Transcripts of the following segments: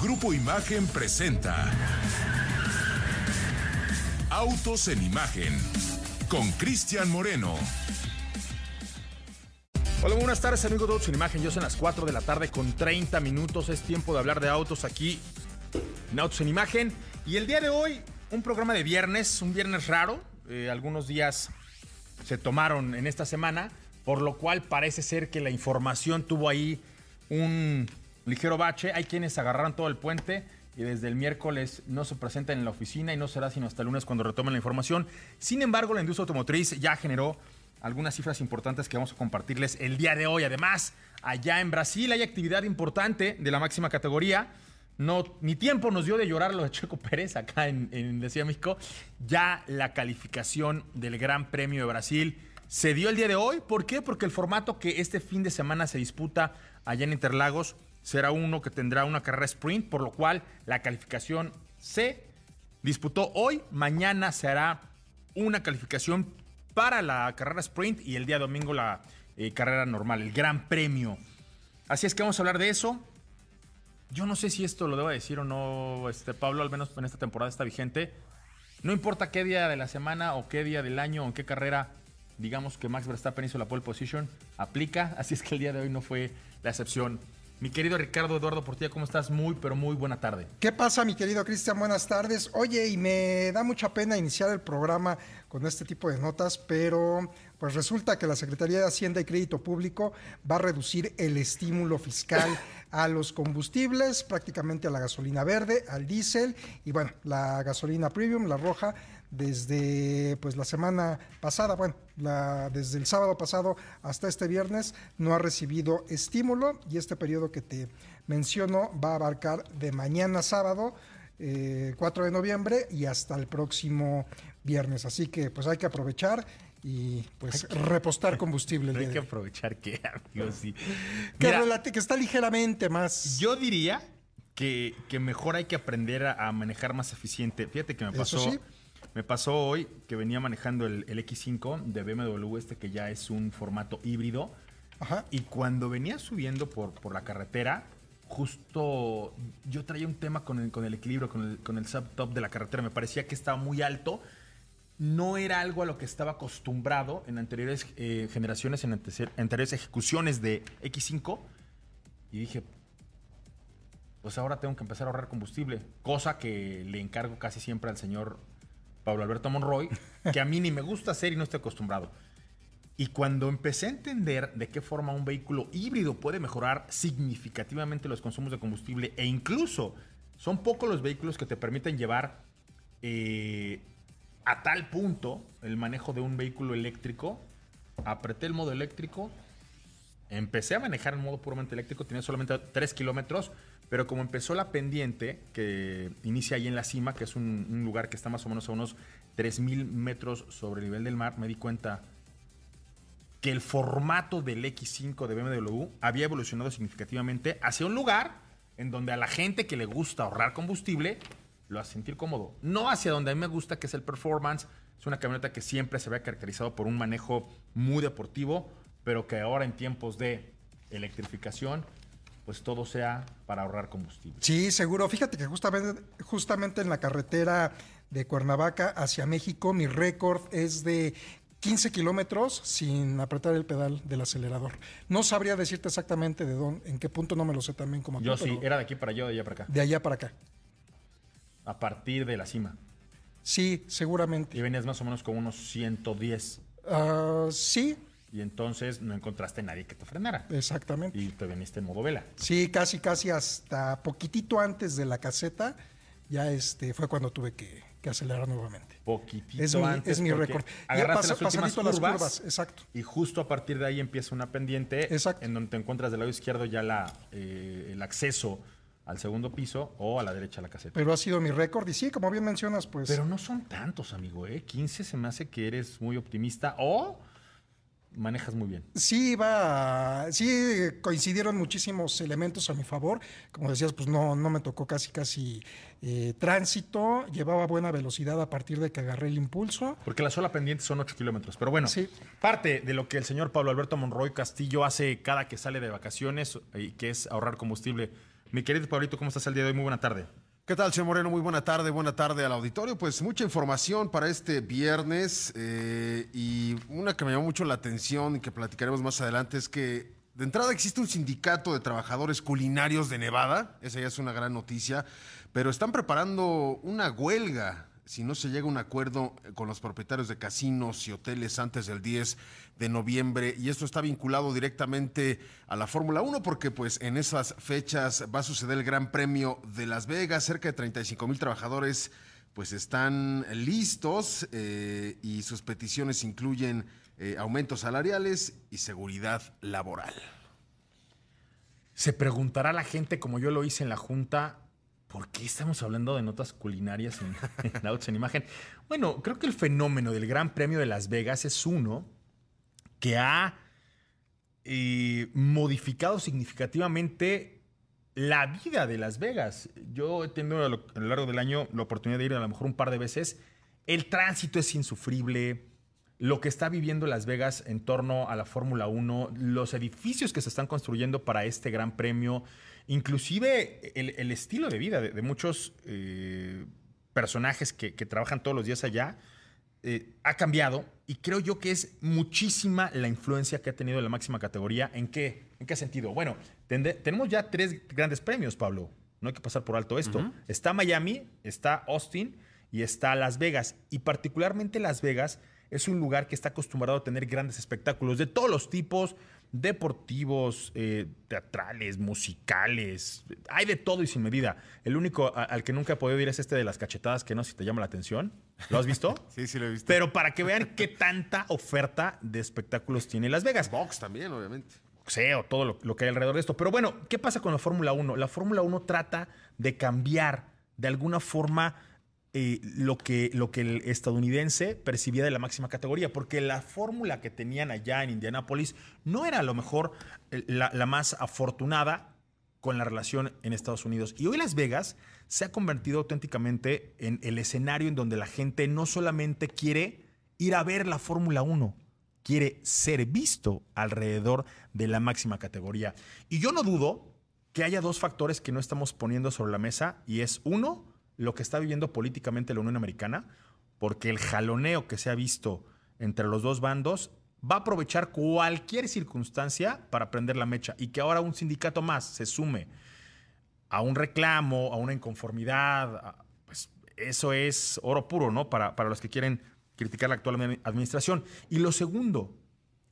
Grupo Imagen presenta Autos en Imagen con Cristian Moreno. Hola, buenas tardes amigos de Autos en Imagen. Yo son las 4 de la tarde con 30 minutos. Es tiempo de hablar de autos aquí en Autos en Imagen. Y el día de hoy, un programa de viernes, un viernes raro. Eh, algunos días se tomaron en esta semana, por lo cual parece ser que la información tuvo ahí un ligero bache. Hay quienes agarraron todo el puente y desde el miércoles no se presentan en la oficina y no será sino hasta el lunes cuando retomen la información. Sin embargo, la industria automotriz ya generó algunas cifras importantes que vamos a compartirles el día de hoy. Además, allá en Brasil hay actividad importante de la máxima categoría. No, ni tiempo nos dio de llorar lo de Checo Pérez acá en, en Decía México. Ya la calificación del Gran Premio de Brasil se dio el día de hoy. ¿Por qué? Porque el formato que este fin de semana se disputa allá en Interlagos será uno que tendrá una carrera sprint, por lo cual la calificación se disputó hoy. Mañana se hará una calificación para la carrera sprint y el día domingo la eh, carrera normal, el Gran Premio. Así es que vamos a hablar de eso. Yo no sé si esto lo debo decir o no, este, Pablo, al menos en esta temporada está vigente. No importa qué día de la semana o qué día del año o en qué carrera, digamos que Max Verstappen hizo la pole position, aplica. Así es que el día de hoy no fue la excepción. Mi querido Ricardo Eduardo Portilla, ¿cómo estás? Muy, pero muy buena tarde. ¿Qué pasa, mi querido Cristian? Buenas tardes. Oye, y me da mucha pena iniciar el programa con este tipo de notas, pero pues resulta que la Secretaría de Hacienda y Crédito Público va a reducir el estímulo fiscal a los combustibles, prácticamente a la gasolina verde, al diésel y bueno, la gasolina premium, la roja, desde pues la semana pasada, bueno, la, desde el sábado pasado hasta este viernes no ha recibido estímulo y este periodo que te menciono va a abarcar de mañana sábado eh, 4 de noviembre y hasta el próximo viernes. Así que pues hay que aprovechar y pues repostar combustible. el Hay día que aprovechar que, amigo, sí. que, Mira, relate- que está ligeramente más. yo diría que, que mejor hay que aprender a, a manejar más eficiente. Fíjate que me Eso pasó, sí. Me pasó hoy que venía manejando el, el X5 de BMW, este que ya es un formato híbrido. Ajá. Y cuando venía subiendo por, por la carretera, justo yo traía un tema con el, con el equilibrio, con el, con el subtop de la carretera. Me parecía que estaba muy alto. No era algo a lo que estaba acostumbrado en anteriores eh, generaciones, en anteriores ejecuciones de X5. Y dije, pues ahora tengo que empezar a ahorrar combustible. Cosa que le encargo casi siempre al señor Pablo Alberto Monroy, que a mí ni me gusta hacer y no estoy acostumbrado. Y cuando empecé a entender de qué forma un vehículo híbrido puede mejorar significativamente los consumos de combustible e incluso son pocos los vehículos que te permiten llevar eh, a tal punto el manejo de un vehículo eléctrico, apreté el modo eléctrico, empecé a manejar en modo puramente eléctrico, tenía solamente 3 kilómetros, pero como empezó la pendiente que inicia ahí en la cima, que es un, lugar que está más o menos a unos 3.000 metros sobre el nivel del mar, me di cuenta que el formato del X5 de BMW había evolucionado significativamente hacia un lugar en donde a la gente que le gusta ahorrar combustible lo hace sentir cómodo. No hacia donde a mí me gusta, que es el performance. Es una camioneta que siempre se había caracterizado por un manejo muy deportivo, pero que ahora en tiempos de electrificación, pues todo sea para ahorrar combustible. Sí, seguro. Fíjate que justamente, justamente en la carretera de Cuernavaca hacia México, mi récord es de 15 kilómetros sin apretar el pedal del acelerador. No sabría decirte exactamente de dónde, en qué punto, no me lo sé también como Yo tú, sí, era de aquí para allá o de allá para acá. de allá para acá. A partir de la cima. Sí, seguramente. Y venías más o menos con unos 110. Ah, sí, Y entonces no encontraste nadie que te frenara. exactamente. Y te viniste en modo vela. Sí, casi, casi hasta poquitito antes de la caseta, ya este fue cuando tuve que, que acelerar nuevamente. Poquitito Es mi, antes. es mi récord. Ya pasa- las últimas pasadito las curvas, curvas, exacto. Y justo a partir de ahí empieza una pendiente. Exacto. En donde te encuentras del lado izquierdo ya la, eh, el acceso al segundo piso o a la derecha la caseta. Pero ha sido mi récord y sí, como bien mencionas, pues... Pero no son tantos, amigo, ¿eh? 15 se me hace que eres muy optimista o manejas muy bien. Sí, va, sí coincidieron muchísimos elementos a mi favor. Como decías, pues no, no me tocó casi, casi eh, tránsito. Llevaba buena velocidad a partir de que agarré el impulso. Porque la sola pendiente son 8 kilómetros. Pero bueno, Sí. parte de lo que el señor Pablo Alberto Monroy Castillo hace cada que sale de vacaciones, y que es ahorrar combustible Mi querido Pablito, ¿cómo estás el día de hoy? Muy buena tarde. ¿Qué tal, señor Moreno? Muy buena tarde, buena tarde al auditorio. Pues mucha información para este viernes eh, y una que me llamó mucho la atención y que platicaremos más adelante es que de entrada existe un sindicato de trabajadores culinarios de Nevada, esa ya es una gran noticia, pero están preparando una huelga si no se llega a un acuerdo con los propietarios de casinos y hoteles antes del 10 de noviembre y esto está vinculado directamente a la Fórmula 1 porque pues en esas fechas va a suceder el Gran Premio de Las Vegas, cerca de 35 mil trabajadores pues están listos eh, y sus peticiones incluyen eh, aumentos salariales y seguridad laboral. Se preguntará la gente, como yo lo hice en la Junta, ¿Por qué estamos hablando de notas culinarias en, en Autos en Imagen? Bueno, creo que el fenómeno del Gran Premio de Las Vegas es uno que ha eh, modificado significativamente la vida de Las Vegas. Yo he tenido a lo, a lo largo del año la oportunidad de ir a lo mejor un par de veces. El tránsito es insufrible. Lo que está viviendo Las Vegas en torno a la Fórmula 1, los edificios que se están construyendo para este Gran Premio, inclusive el, el estilo de vida de, de muchos eh, personajes que, que, trabajan todos los días allá, eh, ha cambiado y creo yo que es muchísima la influencia que ha tenido la máxima categoría. ¿En qué, en qué sentido? Bueno, tende, tenemos ya tres grandes premios, Pablo. No hay que pasar por alto esto. Uh -huh. Está Miami, está Austin y está Las Vegas. Y particularmente Las Vegas es un lugar que está acostumbrado a tener grandes espectáculos de todos los tipos, deportivos, eh, teatrales, musicales, hay de todo y sin medida. El único a, al que nunca he podido ir es este de las cachetadas, que no sé si te llama la atención. ¿Lo has visto? sí, sí lo he visto. Pero para que vean qué tanta oferta de espectáculos tiene Las Vegas. Box también, obviamente. Boxeo, todo lo, lo que hay alrededor de esto. Pero bueno, ¿qué pasa con la Fórmula 1? La Fórmula 1 trata de cambiar de alguna forma eh, lo, que, lo que el estadounidense percibía de la máxima categoría, porque la fórmula que tenían allá en Indianápolis no era a lo mejor la, la, más afortunada con la relación en Estados Unidos. Y hoy Las Vegas se ha convertido auténticamente en el escenario en donde la gente no solamente quiere ir a ver la Fórmula 1, quiere ser visto alrededor de la máxima categoría. Y yo no dudo que haya dos factores que no estamos poniendo sobre la mesa, y es uno, lo que está viviendo políticamente la Unión Americana, porque el jaloneo que se ha visto entre los dos bandos va a aprovechar cualquier circunstancia para prender la mecha y que ahora un sindicato más se sume a un reclamo, a una inconformidad, pues eso es oro puro, ¿no? Para, para los que quieren criticar la actual administración. Y lo segundo,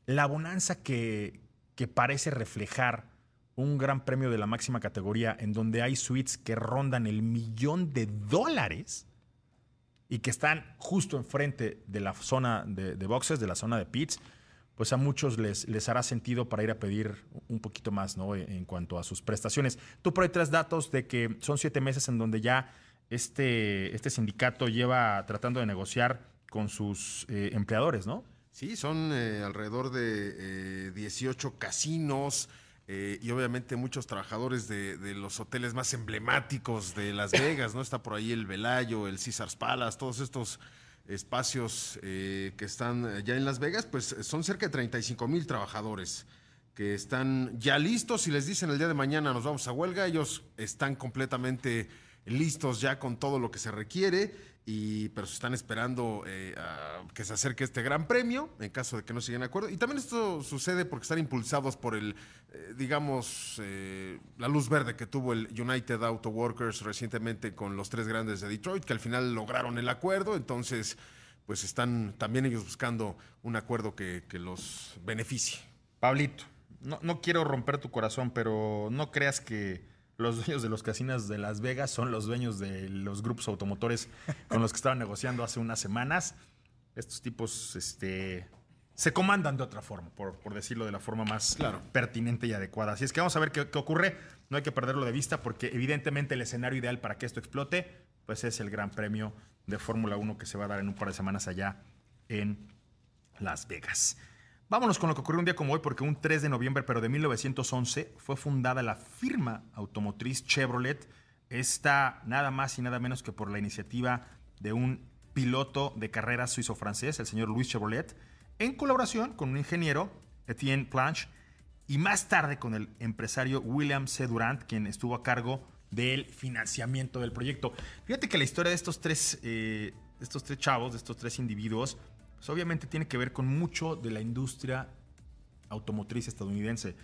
la bonanza que, que parece reflejar un gran premio de la máxima categoría en donde hay suites que rondan el millón de dólares y que están justo enfrente de la zona de, boxes, de la zona de pits, pues a muchos les, les, hará sentido para ir a pedir un poquito más ¿no? en cuanto a sus prestaciones. Tú por ahí traes datos de que son siete meses en donde ya este, este sindicato lleva tratando de negociar con sus eh, empleadores, ¿no? Sí, son eh, alrededor de eh, 18 casinos, eh, y obviamente muchos trabajadores de, los hoteles más emblemáticos de Las Vegas, ¿no? Está por ahí el Velayo, el Caesars Palace, todos estos espacios eh, que están ya en Las Vegas, pues son cerca de 35 mil trabajadores que están ya listos y les dicen el día de mañana nos vamos a huelga, ellos están completamente listos ya con todo lo que se requiere y pero se están esperando eh, que se acerque este gran premio en caso de que no se lleguen acuerdo. Y también esto sucede porque están impulsados por el eh, digamos eh, la luz verde que tuvo el United Auto Workers recientemente con los tres grandes de Detroit que al final lograron el acuerdo. Entonces pues están también ellos buscando un acuerdo que, que los beneficie. Pablito no, no quiero romper tu corazón pero no creas que los dueños de los casinos de Las Vegas son los dueños de los grupos automotores con los que estaban negociando hace unas semanas. Estos tipos este, se comandan de otra forma, por, por decirlo de la forma más claro. pertinente y adecuada. Así es que vamos a ver qué, qué, ocurre. No hay que perderlo de vista porque evidentemente el escenario ideal para que esto explote pues es el Gran Premio de Fórmula 1 que se va a dar en un par de semanas allá en Las Vegas. Vámonos con lo que ocurrió un día como hoy, porque un 3 de noviembre, pero de 1911, fue fundada la firma automotriz Chevrolet. Esta nada más y nada menos que por la iniciativa de un piloto de carreras suizo-francés, el señor Louis Chevrolet, en colaboración con un ingeniero, Etienne Planche, y más tarde con el empresario William C. Durant, quien estuvo a cargo del financiamiento del proyecto. Fíjate que la historia de estos tres, eh, estos tres chavos, de estos tres individuos, obviamente tiene que ver con mucho de la industria automotriz estadounidense.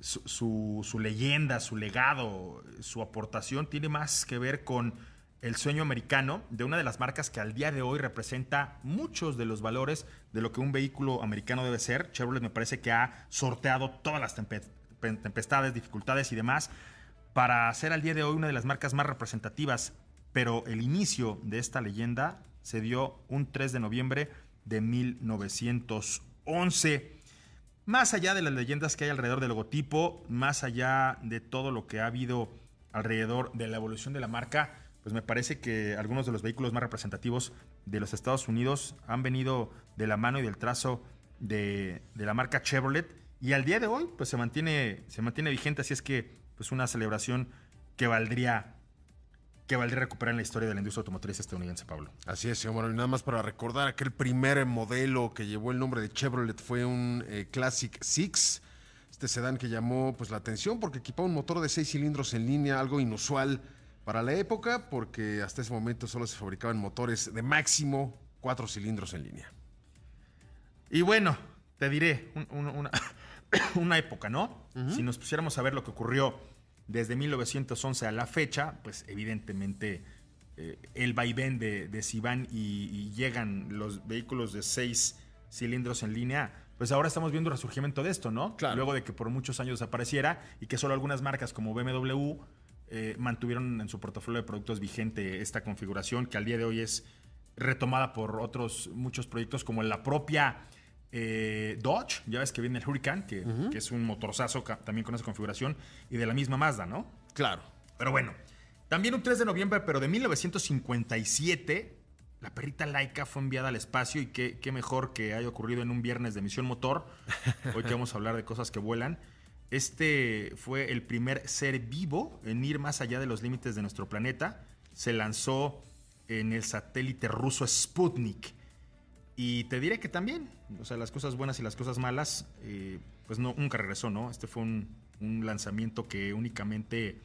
Su, su- leyenda, su legado, su aportación tiene más que ver con el sueño americano de una de las marcas que al día de hoy representa muchos de los valores de lo que un vehículo americano debe ser. Chevrolet me parece que ha sorteado todas las tempestades, dificultades y demás para ser al día de hoy una de las marcas más representativas. Pero el inicio de esta leyenda se dio un 3 de noviembre de 1911. Más allá de las leyendas que hay alrededor del logotipo, más allá de todo lo que ha habido alrededor de la evolución de la marca, pues me parece que algunos de los vehículos más representativos de los Estados Unidos han venido de la mano y del trazo de, de la marca Chevrolet y al día de hoy pues se mantiene, se mantiene vigente, así es que pues una celebración que valdría que valdría recuperar en la historia de la industria automotriz estadounidense, Pablo. Así es, señor Moreno. Y nada más para recordar, aquel primer modelo que llevó el nombre de Chevrolet fue un eh, Classic Six. Este sedán que llamó pues, la atención porque equipaba un motor de seis cilindros en línea, algo inusual para la época, porque hasta ese momento solo se fabricaban motores de máximo cuatro cilindros en línea. Y bueno, te diré un- un- una, una época, ¿no? Si nos pusiéramos a ver lo que ocurrió desde 1911 a la fecha, pues evidentemente eh, el vaivén de, de si van y, y llegan los vehículos de seis cilindros en línea, pues ahora estamos viendo el resurgimiento de esto, ¿no? Claro. Luego de que por muchos años desapareciera y que solo algunas marcas como BMW eh, mantuvieron en su portafolio de productos vigente esta configuración que al día de hoy es retomada por otros muchos proyectos como la propia eh, Dodge, ya ves que viene el Hurricane, que, que es un motorzazo también con esa configuración, y de la misma Mazda, ¿no? Claro. Pero bueno, también un 3 de noviembre, pero de 1957, la perrita Laika fue enviada al espacio y qué, qué mejor que haya ocurrido en un viernes de misión motor. Hoy que vamos a hablar de cosas que vuelan. Este fue el primer ser vivo en ir más allá de los límites de nuestro planeta. Se lanzó en el satélite ruso Sputnik. Y te diré que también, o sea, las cosas buenas y las cosas malas, eh, pues no, nunca regresó, ¿no? Este fue un, un lanzamiento que únicamente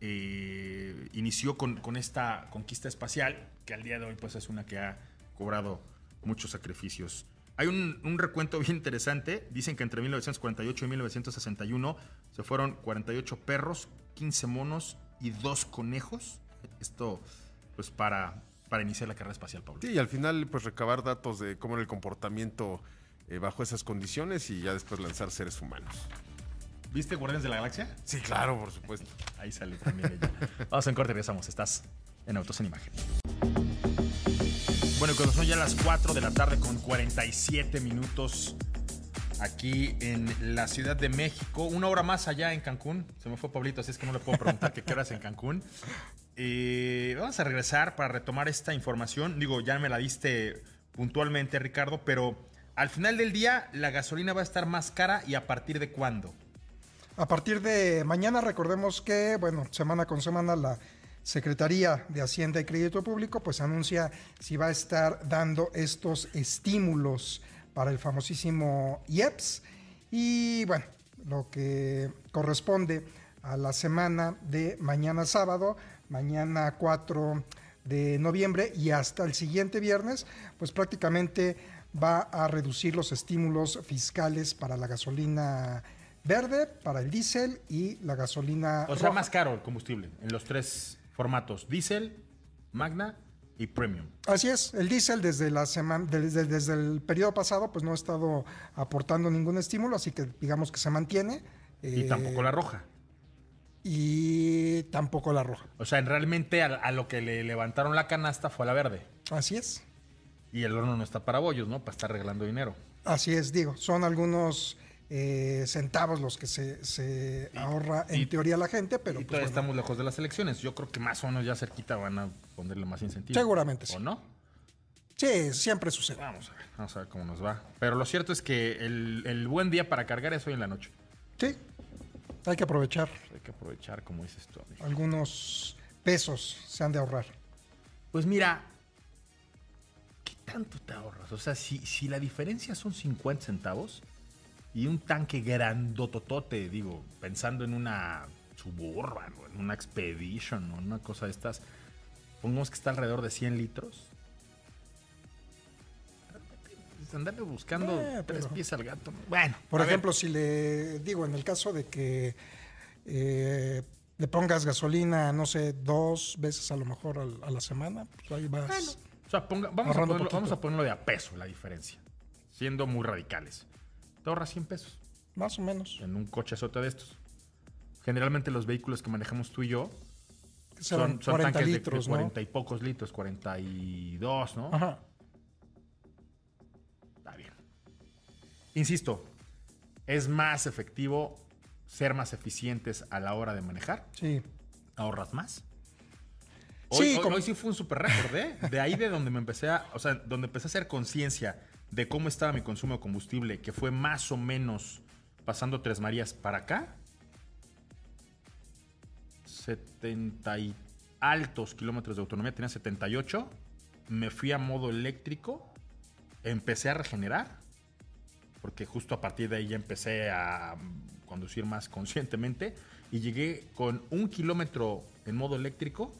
eh, inició con, con esta conquista espacial, que al día de hoy pues es una que ha cobrado muchos sacrificios. Hay un, un recuento bien interesante, dicen que entre 1948 y 1961 se fueron 48 perros, 15 monos y dos conejos. Esto pues para, para iniciar la carrera espacial, Pablo. Sí, y al final, pues recabar datos de cómo era el comportamiento eh, bajo esas condiciones y ya después lanzar seres humanos. ¿Viste Guardianes de la Galaxia? Sí, claro, por supuesto. Ahí sale también ella. Vamos en corte regresamos. Estás en Autos en Imagen. Bueno, cuando son ya las 4 de la tarde con 47 minutos aquí en la Ciudad de México, una hora más allá en Cancún. Se me fue Pablito, así es que no le puedo preguntar que qué horas en Cancún. Eh, vamos a regresar para retomar esta información. Digo, ya me la diste puntualmente, Ricardo, pero al final del día la gasolina va a estar más cara y a partir de cuándo? A partir de mañana, recordemos que, bueno, semana con semana la Secretaría de Hacienda y Crédito Público pues anuncia si va a estar dando estos estímulos para el famosísimo IEPS y bueno, lo que corresponde a la semana de mañana sábado, mañana 4 de noviembre y hasta el siguiente viernes, pues prácticamente va a reducir los estímulos fiscales para la gasolina verde, para el diésel y la gasolina O sea, roja. más caro el combustible en los tres formatos: diésel, magna y premium. Así es, el diésel desde la semana, desde, desde el periodo pasado, pues no ha estado aportando ningún estímulo, así que digamos que se mantiene. Y eh, tampoco la roja. Y tampoco la roja. O sea, realmente a, a lo que le levantaron la canasta fue a la verde. Así es. Y el horno no está para bollos, ¿no? Para estar regalando dinero. Así es, digo, son algunos eh, centavos los que se, se ahorra en y- teoría la gente, pero y pues, todavía bueno, estamos lejos de las elecciones. Yo creo que más o menos ya cerquita van a ponerle más incentivo. Seguramente sí. ¿O no? sí, siempre sucede. Vamos a ver, vamos a ver cómo nos va. Pero lo cierto es que el, el buen día para cargar es hoy en la noche. Sí, hay que aprovechar. Hay que aprovechar, como dices tú, amigo. Algunos pesos se han de ahorrar. Pues mira, ¿qué tanto te ahorras? O sea, si, si la diferencia son 50 centavos, y un tanque grandototote, digo, pensando en una Suburban o en una Expedition o en una cosa de estas, pongamos que está alrededor de 100 litros. Andarle buscando Eh, tres pies al gato. ¿no? Bueno, Por ver, ejemplo, si le digo, en el caso de que eh, le pongas gasolina, no sé, dos veces a lo mejor a, la semana, pues ahí vas. o sea, ponga- vamos, a ponerlo, poquito. vamos a ponerlo de a peso la diferencia, siendo muy radicales. Te ahorras 100 pesos Más o menos. en un coche azote de estos. Generalmente los vehículos que manejamos tú y yo son, son 40 tanques de- litros, de, ¿no? 40 y pocos litros, 42, ¿no? Ajá. Insisto, es más efectivo ser más eficientes a la hora de manejar. Sí. Ahorras más. Sí, Hoy, hoy- como- hoy sí fue un super récord, ¿eh? De ahí de donde me empecé a, o sea, donde empecé a hacer conciencia de cómo estaba mi consumo de combustible, que fue más o menos pasando Tres Marías para acá. 70 y altos kilómetros de autonomía, tenía 78. Me fui a modo eléctrico, empecé a regenerar, porque justo a partir de ahí ya empecé a conducir más conscientemente y llegué con un kilómetro en modo eléctrico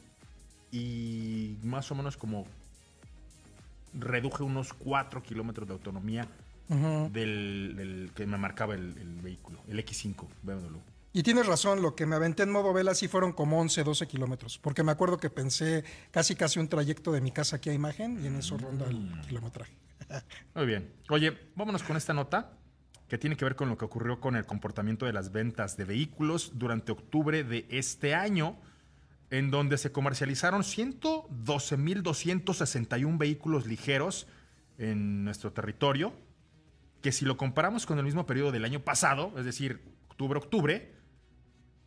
y más o menos como reduje unos 4 kilómetros de autonomía del, del que me marcaba el, el vehículo, el X5 BMW. Y tienes razón, lo que me aventé en modo vela sí fueron como 11, 12 kilómetros, porque me acuerdo que pensé casi casi un trayecto de mi casa aquí a imagen y en eso ronda el Mm. kilometraje. Muy bien. Oye, vámonos con esta nota que tiene que ver con lo que ocurrió con el comportamiento de las ventas de vehículos durante octubre de este año, en donde se comercializaron 112.261 vehículos ligeros en nuestro territorio, que si lo comparamos con el mismo periodo del año pasado, es decir, octubre-octubre,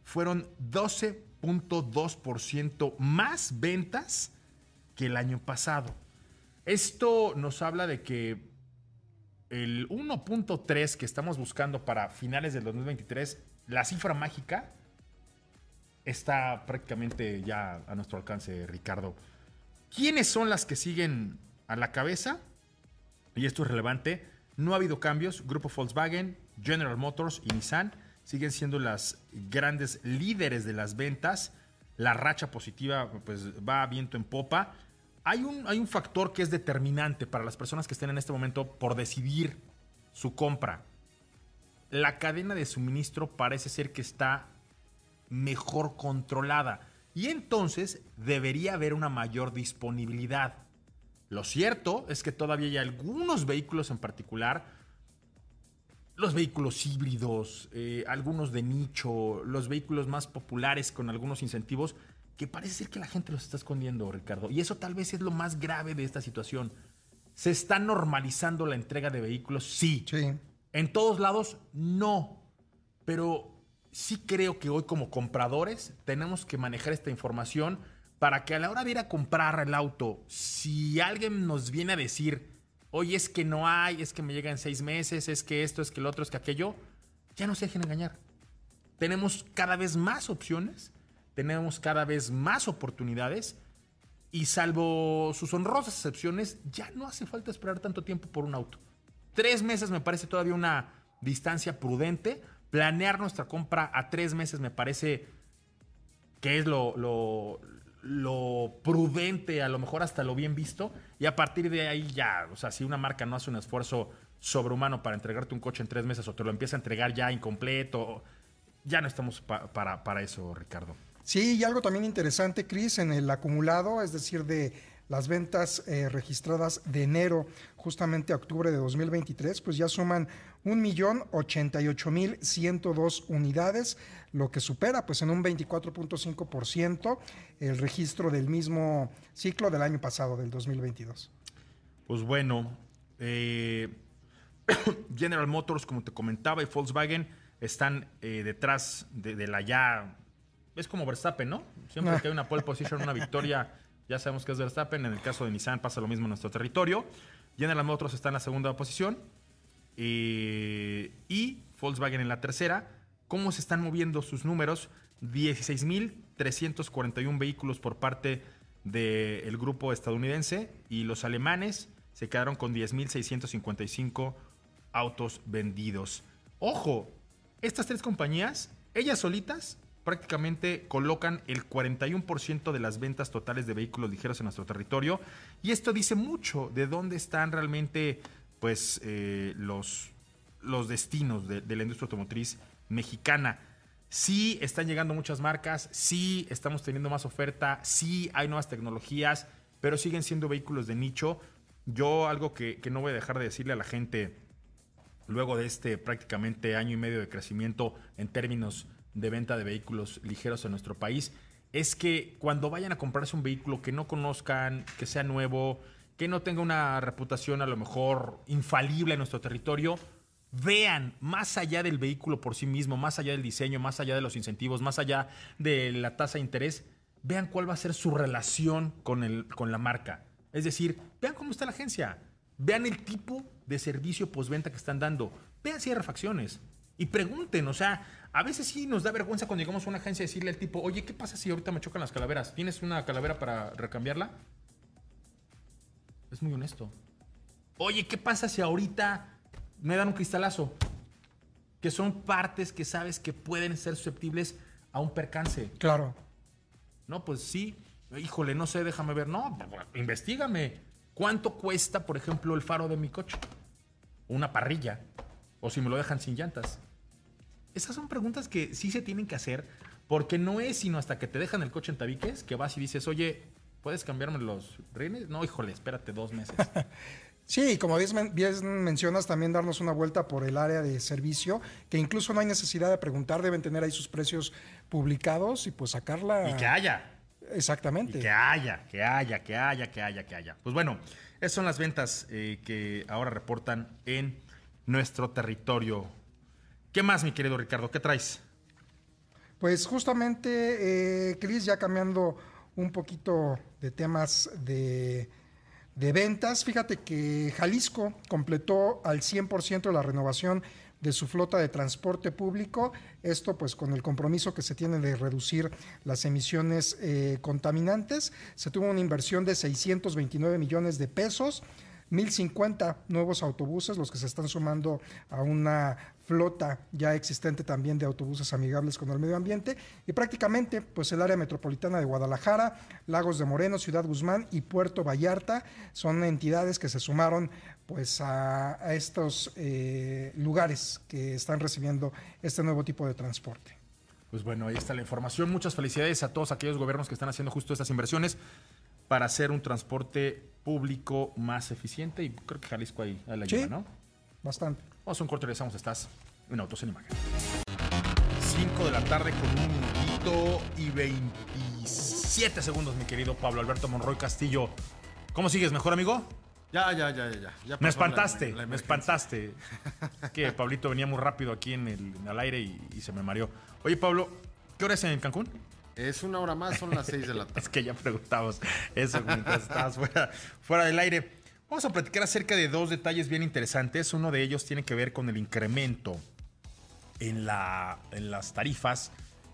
fueron 12.2% más ventas que el año pasado. Esto nos habla de que el 1.3 que estamos buscando para finales del 2023, la cifra mágica, está prácticamente ya a nuestro alcance, Ricardo. ¿Quiénes son las que siguen a la cabeza? Y esto es relevante. No ha habido cambios. Grupo Volkswagen, General Motors y Nissan siguen siendo las grandes líderes de las ventas. La racha positiva pues, va viento en popa. Hay un, hay un factor que es determinante para las personas que estén en este momento por decidir su compra. La cadena de suministro parece ser que está mejor controlada y entonces debería haber una mayor disponibilidad. Lo cierto es que todavía hay algunos vehículos en particular, los vehículos híbridos, eh, algunos de nicho, los vehículos más populares con algunos incentivos, que parece ser que la gente los está escondiendo, Ricardo. Y eso tal vez es lo más grave de esta situación. ¿Se está normalizando la entrega de vehículos? Sí. Sí. En todos lados, no. Pero sí creo que hoy como compradores tenemos que manejar esta información para que a la hora de ir a comprar el auto, si alguien nos viene a decir, oye, es que no hay, es que me llega en seis meses, es que esto, es que lo otro, es que aquello, ya no se dejen engañar. Tenemos cada vez más opciones, tenemos cada vez más oportunidades y salvo sus honrosas excepciones, ya no hace falta esperar tanto tiempo por un auto. Tres meses me parece todavía una distancia prudente. Planear nuestra compra a tres meses me parece que es lo, prudente, a lo mejor hasta lo bien visto. Y a partir de ahí ya, o sea, si una marca no hace un esfuerzo sobrehumano para entregarte un coche en tres meses o te lo empieza a entregar ya incompleto, ya no estamos pa- para, para eso, Ricardo. Sí, y algo también interesante, Cris, en el acumulado, es decir, de las ventas eh, registradas de enero justamente octubre de 2023, pues ya suman 1.088.102 unidades, lo que supera pues en un 24.5% el registro del mismo ciclo del año pasado, del 2022. Pues bueno, eh, General Motors, como te comentaba, y Volkswagen están eh, detrás de, de la ya. Es como Verstappen, ¿no? Siempre Ah. que hay una pole position, una victoria, ya sabemos que es Verstappen. En el caso de Nissan pasa lo mismo en nuestro territorio. General Motors está en la segunda posición eh, y Volkswagen en la tercera. ¿Cómo se están moviendo sus números? 16.341 vehículos por parte del grupo estadounidense y los alemanes se quedaron con 10.655 autos vendidos. Ojo, estas tres compañías, ellas solitas, prácticamente colocan el 41% de las ventas totales de vehículos ligeros en nuestro territorio. Y esto dice mucho de dónde están realmente pues, eh, los, los destinos de, de la industria automotriz mexicana. Sí están llegando muchas marcas, sí estamos teniendo más oferta, sí hay nuevas tecnologías, pero siguen siendo vehículos de nicho. Yo algo que, que no voy a dejar de decirle a la gente luego de este prácticamente año y medio de crecimiento en términos de venta de vehículos ligeros en nuestro país, es que cuando vayan a comprarse un vehículo que no conozcan, que sea nuevo, que no tenga una reputación a lo mejor infalible en nuestro territorio, vean más allá del vehículo por sí mismo, más allá del diseño, más allá de los incentivos, más allá de la tasa de interés, vean cuál va a ser su relación con, el, con la marca. Es decir, vean cómo está la agencia, vean el tipo de servicio postventa que están dando, vean si hay refacciones y pregunten, o sea, a veces sí nos da vergüenza cuando llegamos a una agencia decirle al tipo, oye, ¿qué pasa si ahorita me chocan las calaveras? ¿Tienes una calavera para recambiarla? Es muy honesto. Oye, ¿qué pasa si ahorita me dan un cristalazo? Que son partes que sabes que pueden ser susceptibles a un percance. Claro. No, pues sí. Híjole, no sé, déjame ver. No, investigame. ¿Cuánto cuesta, por ejemplo, el faro de mi coche? Una parrilla. O si me lo dejan sin llantas. Esas son preguntas que sí se tienen que hacer porque no es sino hasta que te dejan el coche en tabiques que vas y dices, oye, ¿puedes cambiarme los rines? No, híjole, espérate dos meses. Sí, como bien, bien, mencionas, también darnos una vuelta por el área de servicio, que incluso no hay necesidad de preguntar, deben tener ahí sus precios publicados y pues sacarla. Y que haya. Exactamente. Y que haya, que haya, que haya, que haya, que haya. Pues bueno, esas son las ventas eh, que ahora reportan en nuestro territorio. ¿Qué más, mi querido Ricardo? ¿Qué traes? Pues justamente, eh, Cris, ya cambiando un poquito de temas de ventas. Fíjate que Jalisco completó al 100% la renovación de su flota de transporte público. Esto pues con el compromiso que se tiene de reducir las emisiones eh, contaminantes. Se tuvo una inversión de 629 millones de pesos. 1050 nuevos autobuses, los que se están sumando a una flota ya existente también de autobuses amigables con el medio ambiente y prácticamente pues el área metropolitana de Guadalajara, Lagos de Moreno, Ciudad Guzmán y Puerto Vallarta son entidades que se sumaron pues a, estos eh, lugares que están recibiendo este nuevo tipo de transporte. Pues bueno, ahí está la información. Muchas felicidades a todos aquellos gobiernos que están haciendo justo estas inversiones para hacer un transporte público más eficiente y creo que Jalisco ahí, ahí la Sí. lleva, ¿no? Bastante. Vamos a un corte y regresamos. Estás en Autos en Imagen. 5 de la tarde con un minutito y 27 segundos, mi querido Pablo Alberto Monroy Castillo. ¿Cómo sigues, mejor amigo? Ya, ya, ya, ya. ya. Me la- espantaste, la me espantaste. que Pablito venía muy rápido aquí en el, en el aire y, y se me mareó. Oye, Pablo, ¿qué hora es en Cancún? Es una hora más, son las seis de la Es tarde. que ya preguntamos eso mientras estabas fuera, fuera del aire. Vamos a platicar acerca de dos detalles bien interesantes. Uno de ellos tiene que ver con el incremento en, la, en las tarifas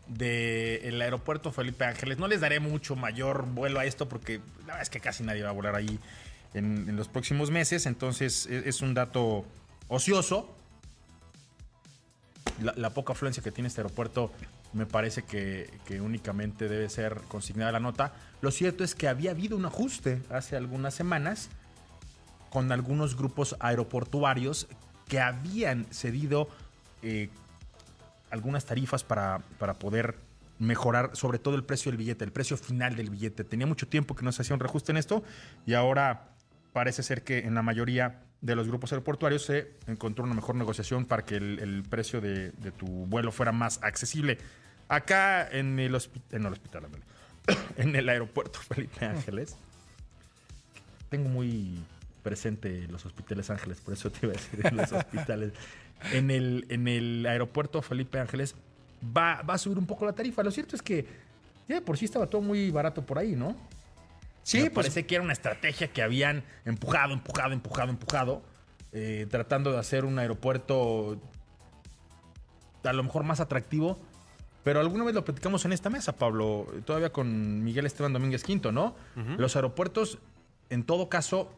del aeropuerto Felipe Ángeles. No les daré mucho mayor vuelo a esto porque la verdad es que casi nadie va a volar ahí en, en los próximos meses. Entonces e- es un dato ocioso. La, la poca afluencia que tiene este aeropuerto me parece que, únicamente debe ser consignada la nota. Lo cierto es que había habido un ajuste hace algunas semanas con algunos grupos aeroportuarios que habían cedido eh, algunas tarifas para, para poder mejorar sobre todo el precio del billete, el precio final del billete. Tenía mucho tiempo que no se hacía un reajuste en esto y ahora parece ser que en la mayoría de los grupos aeroportuarios se encontró una mejor negociación para que el, precio de tu vuelo fuera más accesible. Acá en el, hospi- en el hospital, en el aeropuerto Felipe Ángeles, tengo muy presente los hospitales Ángeles, por eso te iba a decir los hospitales. En el, en el aeropuerto Felipe Ángeles va, va a subir un poco la tarifa. Lo cierto es que ya de por sí estaba todo muy barato por ahí, ¿no? Sí, Me pues parece que era una estrategia que habían empujado, empujado, empujado, empujado, eh, tratando de hacer un aeropuerto a lo mejor más atractivo. Pero alguna vez lo platicamos en esta mesa, Pablo, todavía con Miguel Esteban Domínguez Quinto, ¿no? Los aeropuertos, en todo caso,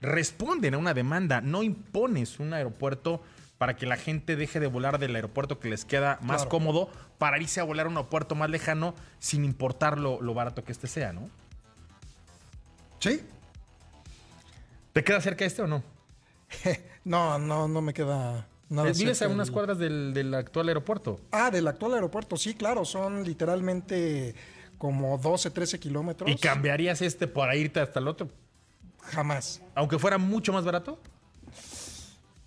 responden a una demanda. No impones un aeropuerto para que la gente deje de volar del aeropuerto que les queda más Claro. cómodo para irse a volar a un aeropuerto más lejano sin importar lo, lo barato que este sea, ¿no? Sí. ¿Te queda cerca este o no? No, no, no me queda nada. Eh, Vives a unas cuadras del, del actual aeropuerto. Ah, del actual aeropuerto, sí, claro, son literalmente como 12, 13 kilómetros. ¿Y cambiarías este para irte hasta el otro? Jamás. Aunque fuera mucho más barato.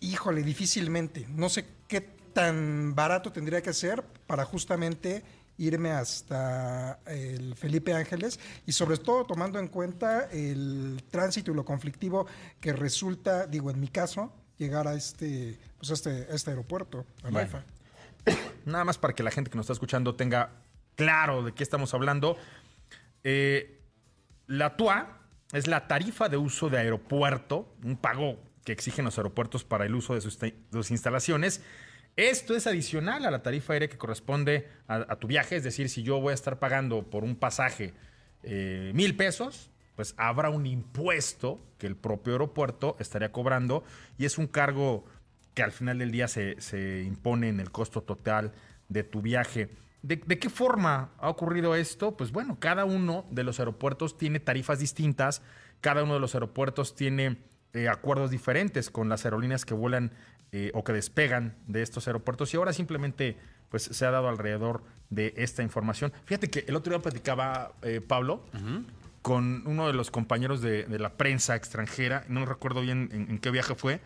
Híjole, difícilmente. No sé qué tan barato tendría que ser para justamente irme hasta el Felipe Ángeles y sobre todo tomando en cuenta el tránsito y lo conflictivo que resulta, digo, en mi caso, llegar a este, pues este, este aeropuerto, a Bueno. Raifa. Nada más para que la gente que nos está escuchando tenga claro de qué estamos hablando. Eh, la TUA es la tarifa de uso de aeropuerto, un pago que exigen los aeropuertos para el uso de sus, te- de sus instalaciones. Esto es adicional a la tarifa aérea que corresponde a, a tu viaje, es decir, si yo voy a estar pagando por un pasaje eh, mil pesos, pues habrá un impuesto que el propio aeropuerto estaría cobrando y es un cargo que al final del día se, se impone en el costo total de tu viaje. ¿De, qué forma ha ocurrido esto? Pues bueno, cada uno de los aeropuertos tiene tarifas distintas, cada uno de los aeropuertos tiene eh, acuerdos diferentes con las aerolíneas que vuelan eh, o que despegan de estos aeropuertos y ahora simplemente pues se ha dado alrededor de esta información. Fíjate que el otro día platicaba eh, Pablo con uno de los compañeros de, de la prensa extranjera, no recuerdo bien en, qué viaje fue,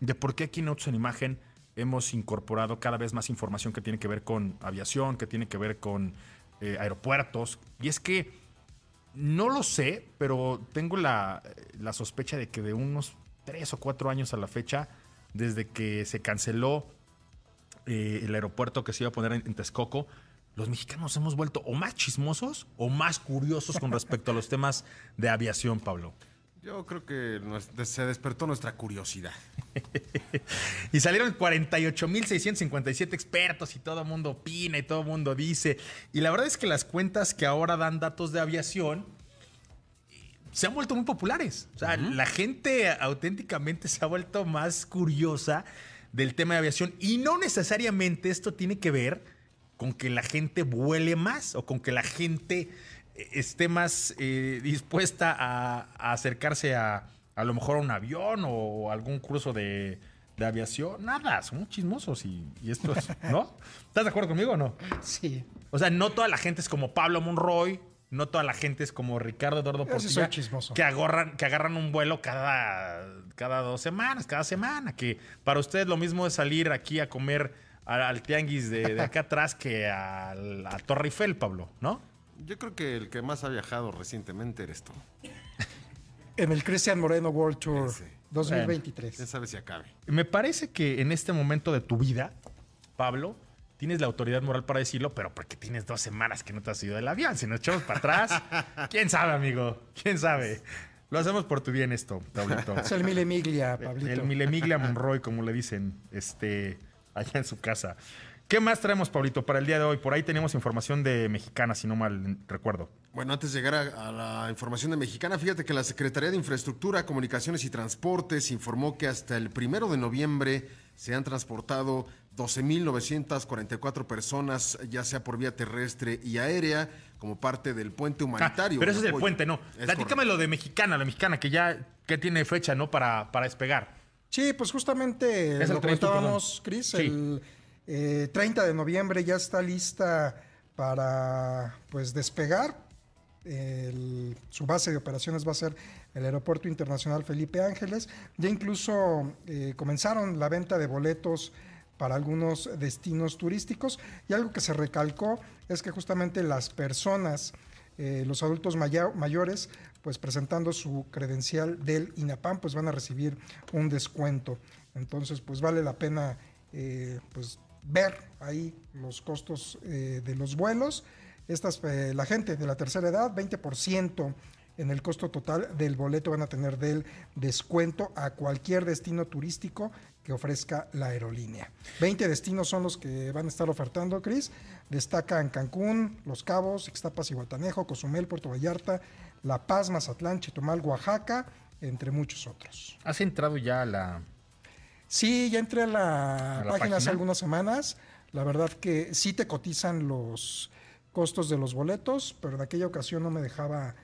de por qué aquí en Autos en Imagen hemos incorporado cada vez más información que tiene que ver con aviación, que tiene que ver con eh, aeropuertos. Y es que no lo sé, pero tengo la, la sospecha de que de unos tres o cuatro años a la fecha, desde que se canceló eh, el aeropuerto que se iba a poner en, en Texcoco, los mexicanos hemos vuelto o más chismosos o más curiosos con respecto a los temas de aviación, Pablo. Yo creo que nos- se despertó nuestra curiosidad. Y salieron 48.657 expertos y todo el mundo opina y todo el mundo dice. Y la verdad es que las cuentas que ahora dan datos de aviación eh, se han vuelto muy populares. O sea, la gente auténticamente se ha vuelto más curiosa del tema de aviación. Y no necesariamente esto tiene que ver con que la gente vuele más o con que la gente eh, esté más eh, dispuesta a, a acercarse a a lo mejor a un avión o algún curso de, de aviación. Nada, somos chismosos y, y esto es, ¿no? ¿Estás de acuerdo conmigo o no? Sí. O sea, no toda la gente es como Pablo Monroy, no toda la gente es como Ricardo Eduardo Portilla, soy chismoso. que agarran, que agarran un vuelo cada, cada dos semanas, cada semana, que para ustedes lo mismo es salir aquí a comer al, al tianguis de, de acá atrás que a la Torre Eiffel, Pablo, ¿no? Yo creo que el que más ha viajado recientemente eres tú. En el Cristian Moreno World Tour Ese. 2023. Quién sabe si acabe. Me parece que en este momento de tu vida, Pablo, tienes la autoridad moral para decirlo, pero porque tienes dos semanas que no te has ido del avión. Si nos echamos para atrás, quién sabe, amigo, quién sabe. Lo hacemos por tu bien esto, Pablito. Es el Mille Miglia, Pablito. El Milemiglia Monroy, como le dicen, este, allá en su casa. ¿Qué más traemos, Pablito, para el día de hoy? Por ahí tenemos información de Mexicana, si no mal recuerdo. Bueno, antes de llegar a, a la información de Mexicana, fíjate que la Secretaría de Infraestructura, Comunicaciones y Transportes informó que hasta el primero de noviembre se han transportado 12.944 personas, ya sea por vía terrestre y aérea, como parte del puente Ah, humanitario. pero ese es el puente, no. Platícame lo de Mexicana, la Mexicana, que ya que tiene fecha, ¿no? Para, para despegar. Sí, pues justamente Es lo 30, comentábamos, Sí. el eh, 30 de noviembre ya está lista para pues despegar. El- su base de operaciones va a ser el Aeropuerto Internacional Felipe Ángeles. Ya incluso eh, comenzaron la venta de boletos para algunos destinos turísticos y algo que se recalcó es que justamente las personas, eh, los adultos maya- mayores, pues presentando su credencial del INAPAM, pues van a recibir un descuento. Entonces, pues vale la pena eh, pues ver ahí los costos eh, de los vuelos. Estas, eh, la gente de la tercera edad, 20% en el costo total del boleto van a tener del descuento a cualquier destino turístico que ofrezca la aerolínea. 20 destinos son los que van a estar ofertando, Cris. Destacan Cancún, Los Cabos, Ixtapas y Guatanejo, Cozumel, Puerto Vallarta, La Paz, Mazatlán, Chetumal, Oaxaca, entre muchos otros. ¿Has entrado ya a la, Sí, ya entré a la, ¿A la página hace algunas semanas. La verdad que sí te cotizan los costos de los boletos, pero en aquella ocasión no me dejaba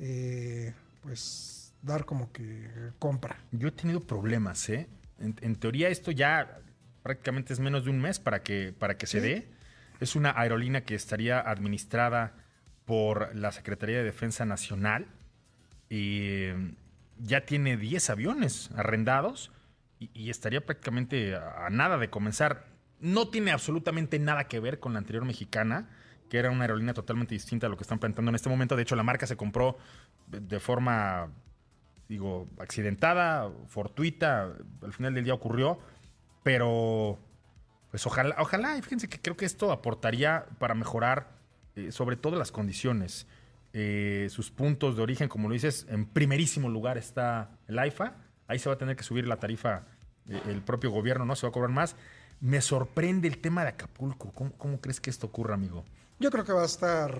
eh, pues dar como que compra. Yo he tenido problemas, ¿eh? En, en teoría esto ya prácticamente es menos de un mes para que, para que se dé. Es una aerolínea que estaría administrada por la Secretaría de Defensa Nacional y eh, ya tiene 10 aviones arrendados y, y estaría prácticamente a, a nada de comenzar. No tiene absolutamente nada que ver con la anterior mexicana, que era una aerolínea totalmente distinta a lo que están planteando en este momento. De hecho, la marca se compró de forma digo, accidentada, fortuita, al final del día ocurrió, pero pues ojalá, ojalá, y fíjense que creo que esto aportaría para mejorar eh, sobre todo las condiciones, eh, sus puntos de origen, como lo dices, en primerísimo lugar está el AIFA, ahí se va a tener que subir la tarifa, eh, el propio gobierno, ¿no? Se va a cobrar más. Me sorprende el tema de Acapulco, ¿cómo, cómo crees que esto ocurra, amigo? Yo creo que va a estar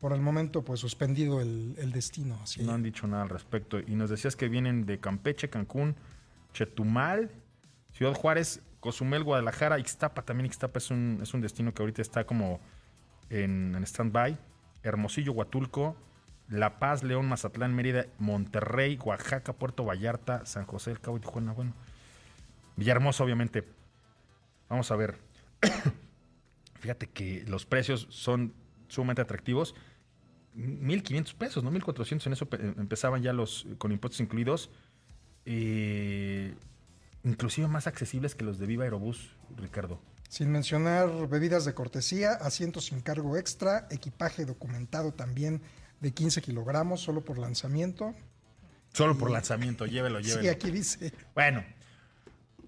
por el momento pues suspendido el, destino. Así. No han dicho nada al respecto. Y nos decías que vienen de Campeche, Cancún, Chetumal, Ciudad Juárez, Cozumel, Guadalajara, Ixtapa. También Ixtapa es un, es un destino que ahorita está como en, en stand-by. Hermosillo, Huatulco, La Paz, León, Mazatlán, Mérida, Monterrey, Oaxaca, Puerto Vallarta, San José del Cabo y Tijuana. Bueno, Villahermosa, obviamente. Vamos a ver. Fíjate que los precios son sumamente atractivos. 1.500 pesos, no 1.400. En eso pe- empezaban ya los con impuestos incluidos. Eh, inclusive más accesibles que los de Viva Aerobús, Ricardo. Sin mencionar bebidas de cortesía, asientos sin cargo extra, equipaje documentado también de 15 kilogramos solo por lanzamiento. Solo por lanzamiento, llévelo, llévelo. Sí, aquí dice. Bueno,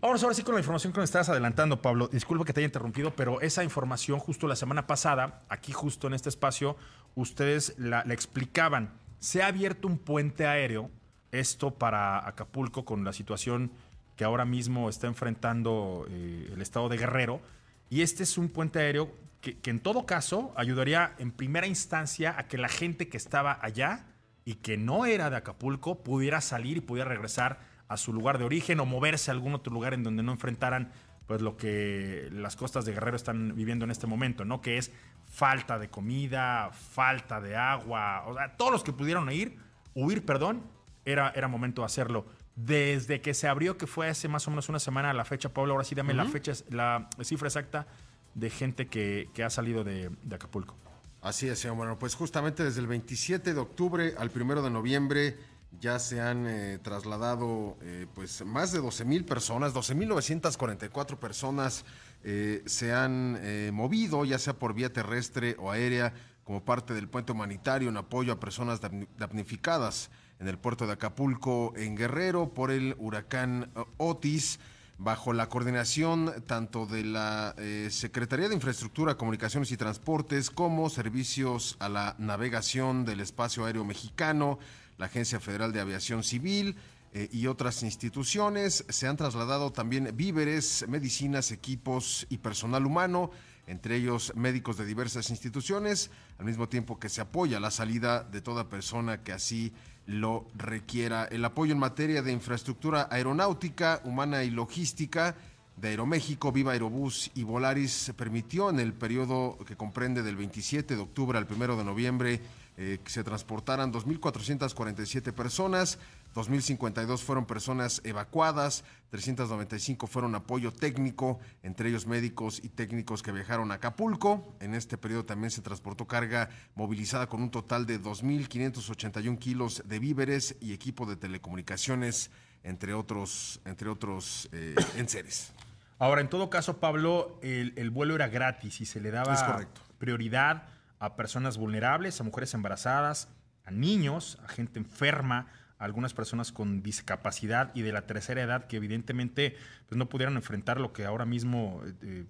Vamos ahora sí con la información que nos estabas adelantando, Pablo. Disculpa que te haya interrumpido, pero esa información justo la semana pasada, aquí justo en este espacio, ustedes la, explicaban. Se ha abierto un puente aéreo, esto para Acapulco, con la situación que ahora mismo está enfrentando eh, el estado de Guerrero. Y este es un puente aéreo que en todo caso ayudaría en primera instancia a que la gente que estaba allá y que no era de Acapulco pudiera salir y pudiera regresar a su lugar de origen o moverse a algún otro lugar en donde no enfrentaran pues lo que las costas de Guerrero están viviendo en este momento, ¿no? Que es falta de comida, falta de agua, o sea, todos los que pudieron ir, huir, perdón, era, era momento de hacerlo. Desde que se abrió, que fue hace más o menos una semana a la fecha, Pablo, ahora sí dame la fecha, la cifra exacta de gente que, que ha salido de, de Acapulco. Así es, señor. Bueno, pues justamente desde el 27 de octubre al 1 de noviembre ya se han eh, trasladado eh, pues más de 12 mil personas, 12.944 personas eh, se han movido, ya sea por vía terrestre o aérea, como parte del puente humanitario en apoyo a personas damni- damnificadas en el puerto de Acapulco, en Guerrero, por el huracán Otis. Bajo la coordinación tanto de la Secretaría de Infraestructura, Comunicaciones y Transportes como servicios a la navegación del espacio aéreo mexicano, la Agencia Federal de Aviación Civil eh, y otras instituciones. Se han trasladado también víveres, medicinas, equipos y personal humano, entre ellos médicos de diversas instituciones, al mismo tiempo que se apoya la salida de toda persona que así lo requiera. El apoyo en materia de infraestructura aeronáutica, humana y logística de Aeroméxico, Viva Aerobús y Volaris permitió en el periodo que comprende del 27 de octubre al 1 de noviembre eh, que se transportaran 2.447 personas, 2.052 fueron personas evacuadas, 395 fueron apoyo técnico, entre ellos médicos y técnicos que viajaron a Acapulco. En este periodo también se transportó carga movilizada con un total de 2.581 kilos de víveres y equipo de telecomunicaciones, entre otros, entre otros eh, enseres. Ahora, en todo caso, Pablo, el, el vuelo era gratis y se le daba prioridad a personas vulnerables, a mujeres embarazadas, a niños, a gente enferma, a algunas personas con discapacidad y de la tercera edad que evidentemente pues, no pudieron enfrentar lo que ahora mismo eh,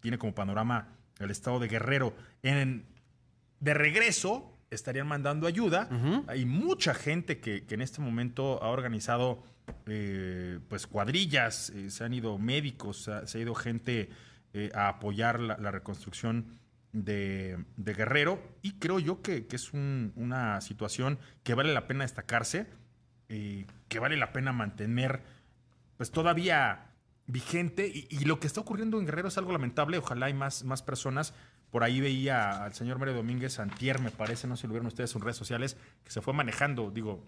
tiene como panorama el estado de Guerrero. En, de regreso estarían mandando ayuda. Hay mucha gente que, que en este momento ha organizado eh, pues cuadrillas, eh, se han ido médicos, se ha, se ha ido gente a apoyar la, la reconstrucción de, Guerrero y creo yo que, que es un- una situación que vale la pena destacarse, eh, que vale la pena mantener pues todavía vigente y, lo que está ocurriendo en Guerrero es algo lamentable. Ojalá hay más, más personas. Por ahí veía al señor Mario Domínguez Antier, me parece, no sé si lo vieron ustedes en redes sociales, que se fue manejando. Digo,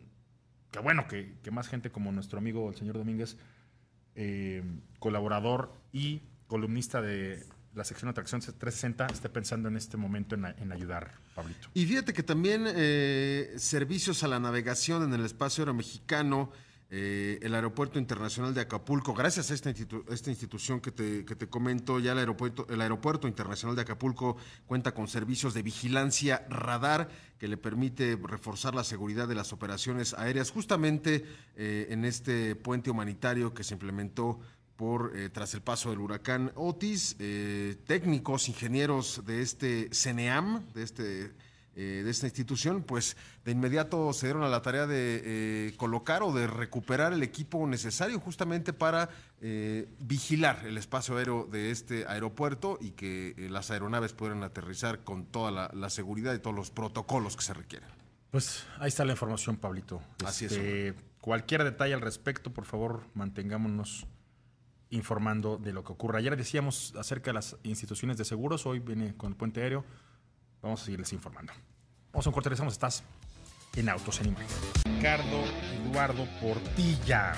que bueno que, que más gente como nuestro amigo el señor Domínguez, eh, colaborador y columnista de la sección Atracción 360, esté pensando en este momento en, en ayudar, Pablito. Y fíjate que también eh, servicios a la navegación en el espacio aéreo mexicano, eh, el Aeropuerto Internacional de Acapulco, gracias a esta, esta institución que te, que te, comento, ya el aeropuerto, el aeropuerto Internacional de Acapulco cuenta con servicios de vigilancia radar que le permite reforzar la seguridad de las operaciones aéreas, justamente eh, en este puente humanitario que se implementó por eh, tras el paso del huracán Otis, eh, técnicos, ingenieros de este CENEAM, de este eh, de esta institución, pues de inmediato se dieron a la tarea de colocar o de recuperar el equipo necesario justamente para vigilar el espacio aéreo de este aeropuerto y que las aeronaves puedan aterrizar con toda la, la, seguridad y todos los protocolos que se requieren. Pues ahí está la información, Pablito. Así este, es. Cualquier detalle al respecto, por favor, mantengámonos informando de lo que ocurra. Ayer decíamos acerca de las instituciones de seguros, hoy viene con el puente aéreo. Vamos a seguirles informando. Vamos a un corte, regresamos. Estás en Autos en Imagen. Ricardo Eduardo Portilla.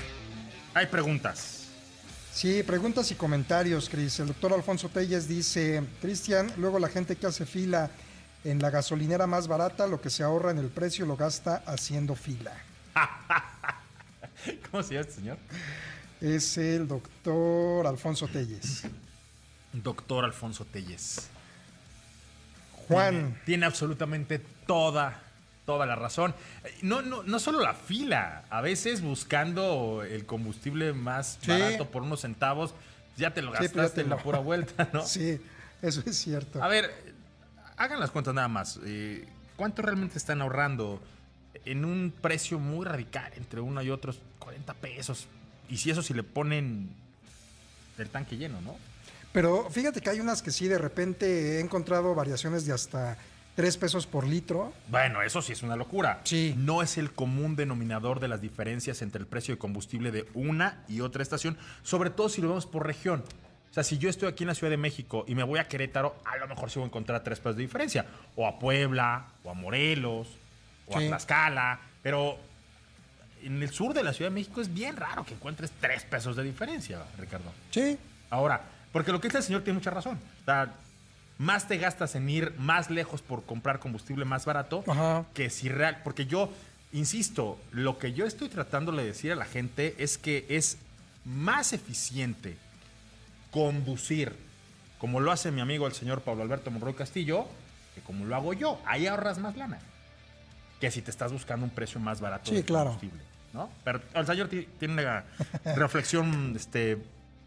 Hay preguntas. Sí, preguntas y comentarios, Cris. El doctor Alfonso Telles dice, Cristian, luego la gente que hace fila en la gasolinera más barata, lo que se ahorra en el precio lo gasta haciendo fila. ¿Cómo se llama este señor? Es el doctor Alfonso Telles. Doctor Alfonso Telles. Juan. Tiene, tiene, absolutamente toda, toda la razón. No, no, no solo la fila, a veces buscando el combustible más sí. barato por unos centavos, ya te lo gastaste sí, te en la pura vuelta, ¿no? Sí, eso es cierto. A ver, hagan las cuentas nada más. Eh, ¿Cuánto realmente están ahorrando en un precio muy radical entre uno y otro? 40 pesos. Y si eso si le ponen el tanque lleno, ¿no? Pero fíjate que hay unas que sí, de repente he encontrado variaciones de hasta 3 pesos por litro. Bueno, eso sí es una locura. Sí. No es el común denominador de las diferencias entre el precio de combustible de una y otra estación, sobre todo si lo vemos por región. O sea, si yo estoy aquí en la Ciudad de México y me voy a Querétaro, a lo mejor sí voy a encontrar 3 pesos de diferencia. O a Puebla, o a Morelos, o sí. a Tlaxcala. Pero en el sur de la Ciudad de México es bien raro que encuentres 3 pesos de diferencia, Ricardo. Sí. Ahora, porque lo que dice el señor tiene mucha razón. O sea, más te gastas en ir más lejos por comprar combustible más barato Ajá. que si real. Porque yo, insisto, lo que yo estoy tratando de decir a la gente es que es más eficiente conducir como lo hace mi amigo el señor Pablo Alberto Monroy Castillo que como lo hago yo. Ahí ahorras más lana que si te estás buscando un precio más barato sí, de claro. ¿No? Pero el señor tiene una reflexión este,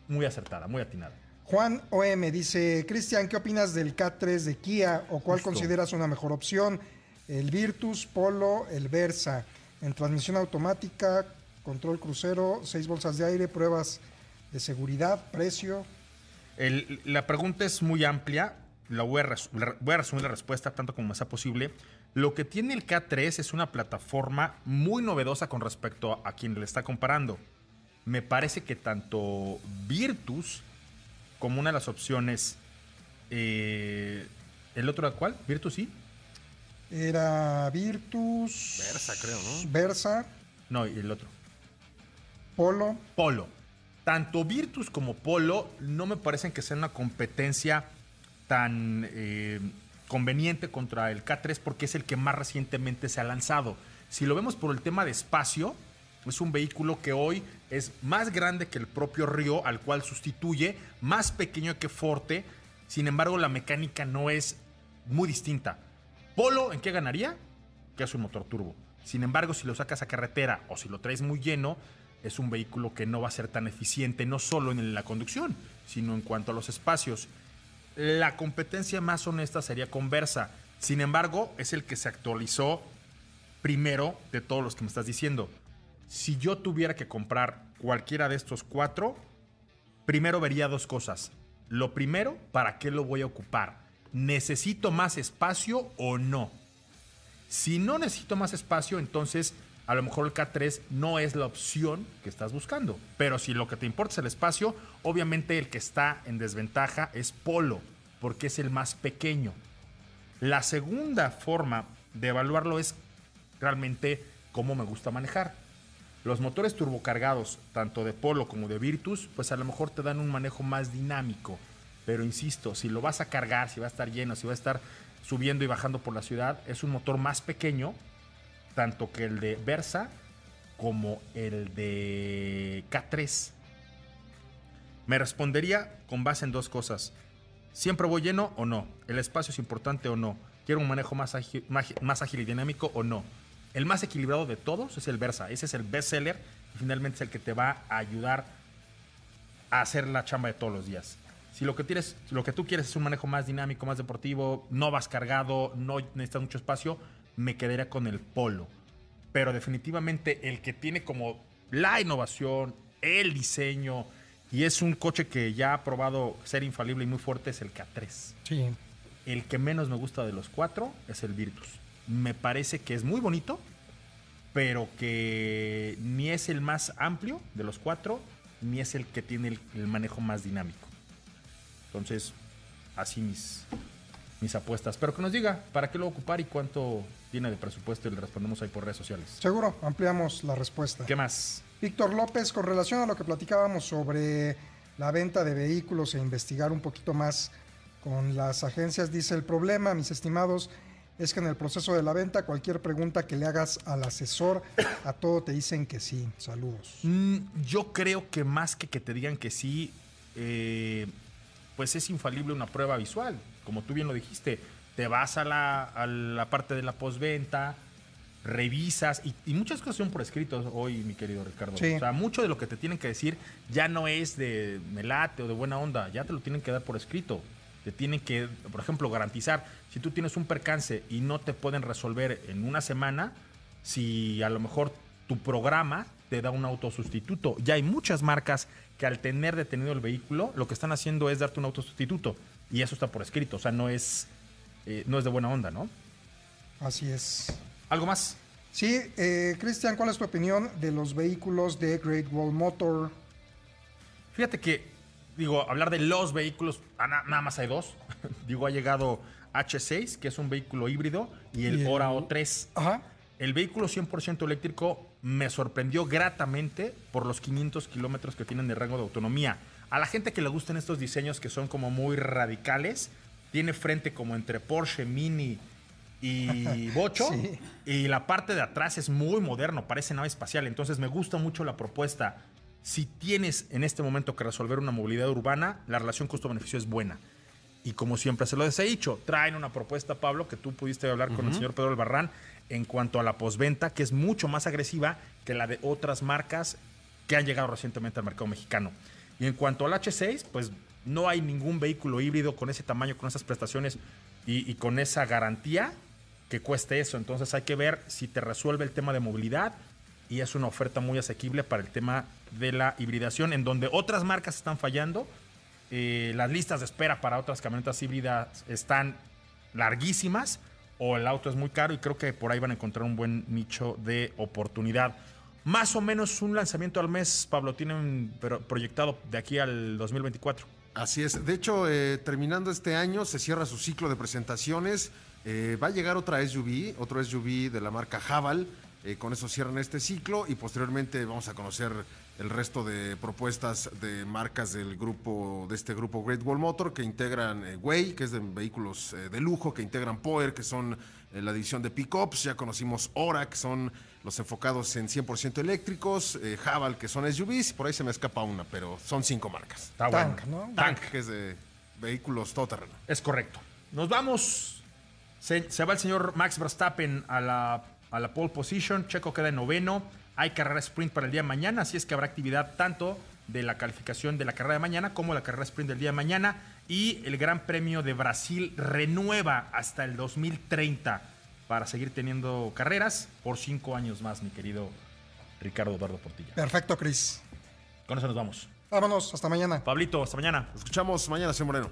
muy acertada, muy atinada. Juan OM dice, Cristian, ¿qué opinas del K3 de Kia o cuál Justo. consideras una mejor opción? El Virtus, Polo, el Versa, en transmisión automática, control crucero, seis bolsas de aire, pruebas de seguridad, precio. El, la pregunta es muy amplia, la voy, a voy a resumir la respuesta tanto como sea posible. Lo que tiene el K3 es una plataforma muy novedosa con respecto a, quien le está comparando. Me parece que tanto Virtus como una de las opciones. Eh, ¿El otro era cuál? ¿Virtus sí? Era Virtus. Versa, creo, ¿no? Versa. No, y el otro. Polo. Polo. Tanto Virtus como Polo no me parecen que sean una competencia tan eh, conveniente contra el K3 porque es el que más recientemente se ha lanzado. Si lo vemos por el tema de espacio, es un vehículo que hoy es más grande que el propio Río, al cual sustituye, más pequeño que Forte. Sin embargo, la mecánica no es muy distinta. Polo, ¿en qué ganaría? Que es un motor turbo. Sin embargo, si lo sacas a carretera o si lo traes muy lleno, es un vehículo que no va a ser tan eficiente, no solo en la conducción, sino en cuanto a los espacios. La competencia más honesta sería Conversa. Sin embargo, es el que se actualizó primero de todos los que me estás diciendo si yo tuviera que comprar cualquiera de estos cuatro, primero vería dos cosas. Lo primero, ¿para qué lo voy a ocupar? ¿Necesito más espacio o no? Si no necesito más espacio, entonces a lo mejor el K3 no es la opción que estás buscando. Pero si lo que te importa es el espacio, obviamente el que está en desventaja es Polo, porque es el más pequeño. La segunda forma de evaluarlo es realmente cómo me gusta manejar. Los motores turbocargados, tanto de Polo como de Virtus, pues a lo mejor te dan un manejo más dinámico. Pero insisto, si lo vas a cargar, si va a estar lleno, si va a estar subiendo y bajando por la ciudad, es un motor más pequeño tanto que el de Versa como el de K3. Me respondería con base en dos cosas. ¿Siempre voy lleno o no? ¿El espacio es importante o no? ¿Quiero un manejo más ágil, más ágil y dinámico o no? El más equilibrado de todos es el Versa. Ese es el best seller y finalmente es el que te va a ayudar a hacer la chamba de todos los días. Si lo que, tienes, lo que tú quieres es un manejo más dinámico, más deportivo, no vas cargado, no necesitas mucho espacio, me quedaría con el Polo. Pero definitivamente el que tiene como la innovación, el diseño, y es un coche que ya ha probado ser infalible y muy fuerte, es el K3. Sí. El que menos me gusta de los cuatro es el Virtus. Me parece que es muy bonito, pero que ni es el más amplio de los cuatro, ni es el que tiene el, el manejo más dinámico. Entonces, así mis, mis apuestas. Pero que nos diga para qué lo ocupar y cuánto tiene de presupuesto y le respondemos ahí por redes sociales. Seguro, ampliamos la respuesta. ¿Qué más? Víctor López, con relación a lo que platicábamos sobre la venta de vehículos e investigar un poquito más con las agencias, dice el problema, mis estimados, es que en el proceso de la venta, cualquier pregunta que le hagas al asesor, a todo te dicen que sí. Saludos. Mm, yo creo que más que que te digan que sí, eh, pues es infalible una prueba visual. Como tú bien lo dijiste, te vas a la, a la parte de la postventa, revisas, y, y, muchas cosas son por escrito hoy, mi querido Ricardo. Sí. O sea, mucho de lo que te tienen que decir ya no es de melate o de buena onda, ya te lo tienen que dar por escrito. Te tienen que, por ejemplo, garantizar, si tú tienes un percance y no te pueden resolver en una semana, si a lo mejor tu programa te da un autosustituto. Ya hay muchas marcas que al tener detenido el vehículo, lo que están haciendo es darte un autosustituto. Y eso está por escrito, o sea, no es, eh, no es de buena onda, ¿no? Así es. ¿Algo más? Sí, eh, Cristian, ¿cuál es tu opinión de los vehículos de Great Wall Motor? Fíjate que, digo, hablar de los vehículos, ah, na- nada más hay dos. digo, ha llegado H6, que es un vehículo híbrido, y el Y el- Ora O3. Ajá. El vehículo 100% eléctrico me sorprendió gratamente por los 500 kilómetros que tienen de rango de autonomía. A la gente que le gustan estos diseños que son como muy radicales, tiene frente como entre Porsche, Mini y Bocho. Sí. Y la parte de atrás es muy moderno, parece nave espacial. Entonces me gusta mucho la propuesta. Si tienes en este momento que resolver una movilidad urbana, la relación costo-beneficio es buena. Y como siempre se lo he dicho, traen una propuesta, Pablo, que tú pudiste hablar con el señor Pedro Albarrán en cuanto a la posventa, que es mucho más agresiva que la de otras marcas que han llegado recientemente al mercado mexicano. Y en cuanto al H6, pues no hay ningún vehículo híbrido con ese tamaño, con esas prestaciones y, con esa garantía que cueste eso. Entonces hay que ver si te resuelve el tema de movilidad y es una oferta muy asequible para el tema de la hibridación, en donde otras marcas están fallando. Eh, las listas de espera para otras camionetas híbridas están larguísimas o el auto es muy caro y creo que por ahí van a encontrar un buen nicho de oportunidad. Más o menos un lanzamiento al mes, Pablo, tienen proyectado de aquí al 2024. Así es. De hecho, eh, terminando este año, se cierra su ciclo de presentaciones. Eh, va a llegar otra SUV, otro SUV de la marca Haval. Eh, con eso cierran este ciclo y posteriormente vamos a conocer el resto de propuestas de marcas del grupo, de este grupo Great Wall Motor, que integran eh, Way, que es de vehículos eh, de lujo, que integran Power, que son la división de pickups. Ya conocimos Ora, que son los enfocados en 100% eléctricos. Eh, Haval, que son SUVs. Por ahí se me escapa una, pero son cinco marcas. Está Tank, bueno. ¿no? Tank. que es de vehículos todoterreno. Es correcto. Nos vamos. Se, se va el señor Max Verstappen a la, a la pole position. Checo queda en noveno. Hay carrera sprint para el día de mañana, así es que habrá actividad tanto de la calificación de la carrera de mañana como la carrera sprint del día de mañana. Y el Gran Premio de Brasil renueva hasta el 2030 para seguir teniendo carreras por cinco años más, mi querido Ricardo Eduardo Portilla. Perfecto, Cris. Con eso nos vamos. Vámonos, hasta mañana. Pablito, hasta mañana. Escuchamos mañana, señor Moreno.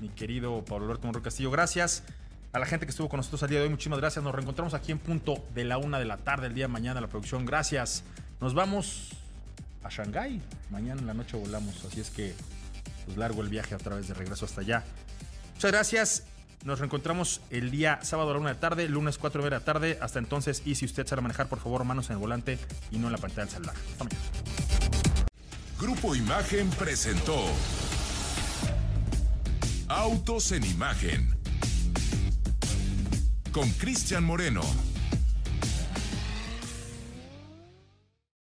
mi querido Pablo Alberto Monroy Castillo, gracias. A la gente que estuvo con nosotros al día de hoy, muchísimas gracias. Nos reencontramos aquí en punto de la una de la tarde el día de mañana la producción. Gracias. Nos vamos a Shanghái. Mañana en la noche volamos, así es que pues largo el viaje a través de regreso hasta allá. Muchas gracias. Nos reencontramos el día sábado a la una de la tarde, lunes 4 de la tarde. Hasta entonces, y si usted sabe manejar, por favor, manos en el volante y no en la pantalla del celular. Grupo Imagen presentó Autos en Imagen con Cristian Moreno.